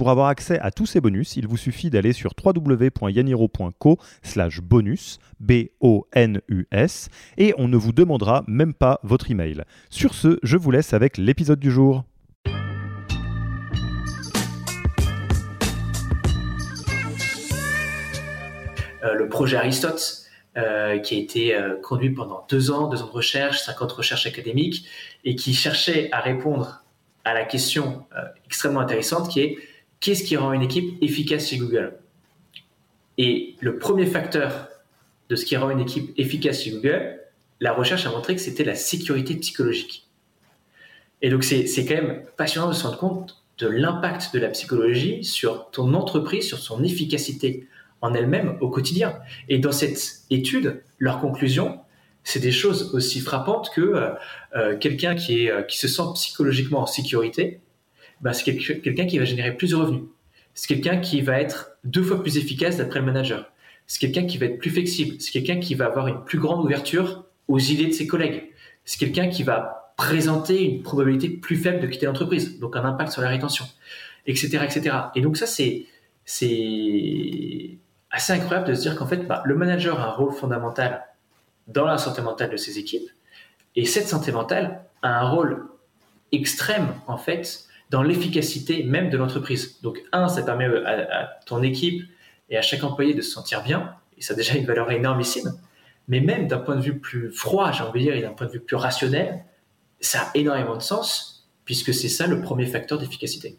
Pour avoir accès à tous ces bonus, il vous suffit d'aller sur www.yaniro.co slash bonus, B-O-N-U-S, et on ne vous demandera même pas votre email. Sur ce, je vous laisse avec l'épisode du jour. Euh, le projet Aristote, euh, qui a été euh, conduit pendant deux ans, deux ans de recherche, 50 recherches académiques, et qui cherchait à répondre à la question extrêmement intéressante qui est qu'est-ce qui rend une équipe efficace chez Google? Et le premier facteur de ce qui rend une équipe efficace chez Google, la recherche a montré que c'était la sécurité psychologique. Et donc c'est quand même passionnant de se rendre compte de l'impact de la psychologie sur ton entreprise, sur son efficacité en elle-même au quotidien. Et dans cette étude, leur conclusion, c'est des choses aussi frappantes que euh, euh, quelqu'un qui, euh, qui se sent psychologiquement en sécurité bah, c'est quelqu'un qui va générer plus de revenus. C'est quelqu'un qui va être deux fois plus efficace d'après le manager. C'est quelqu'un qui va être plus flexible. C'est quelqu'un qui va avoir une plus grande ouverture aux idées de ses collègues. C'est quelqu'un qui va présenter une probabilité plus faible de quitter l'entreprise, donc un impact sur la rétention, etc., etc. Et donc ça, c'est assez incroyable de se dire qu'en fait, bah, le manager a un rôle fondamental dans la santé mentale de ses équipes, et cette santé mentale a un rôle extrême en fait dans l'efficacité même de l'entreprise. Donc, un, ça permet à, ton équipe et à chaque employé de se sentir bien, et ça a déjà une valeur énormissime. Mais même d'un point de vue plus froid, j'ai envie de dire, et d'un point de vue plus rationnel, ça a énormément de sens, puisque c'est ça le premier facteur d'efficacité.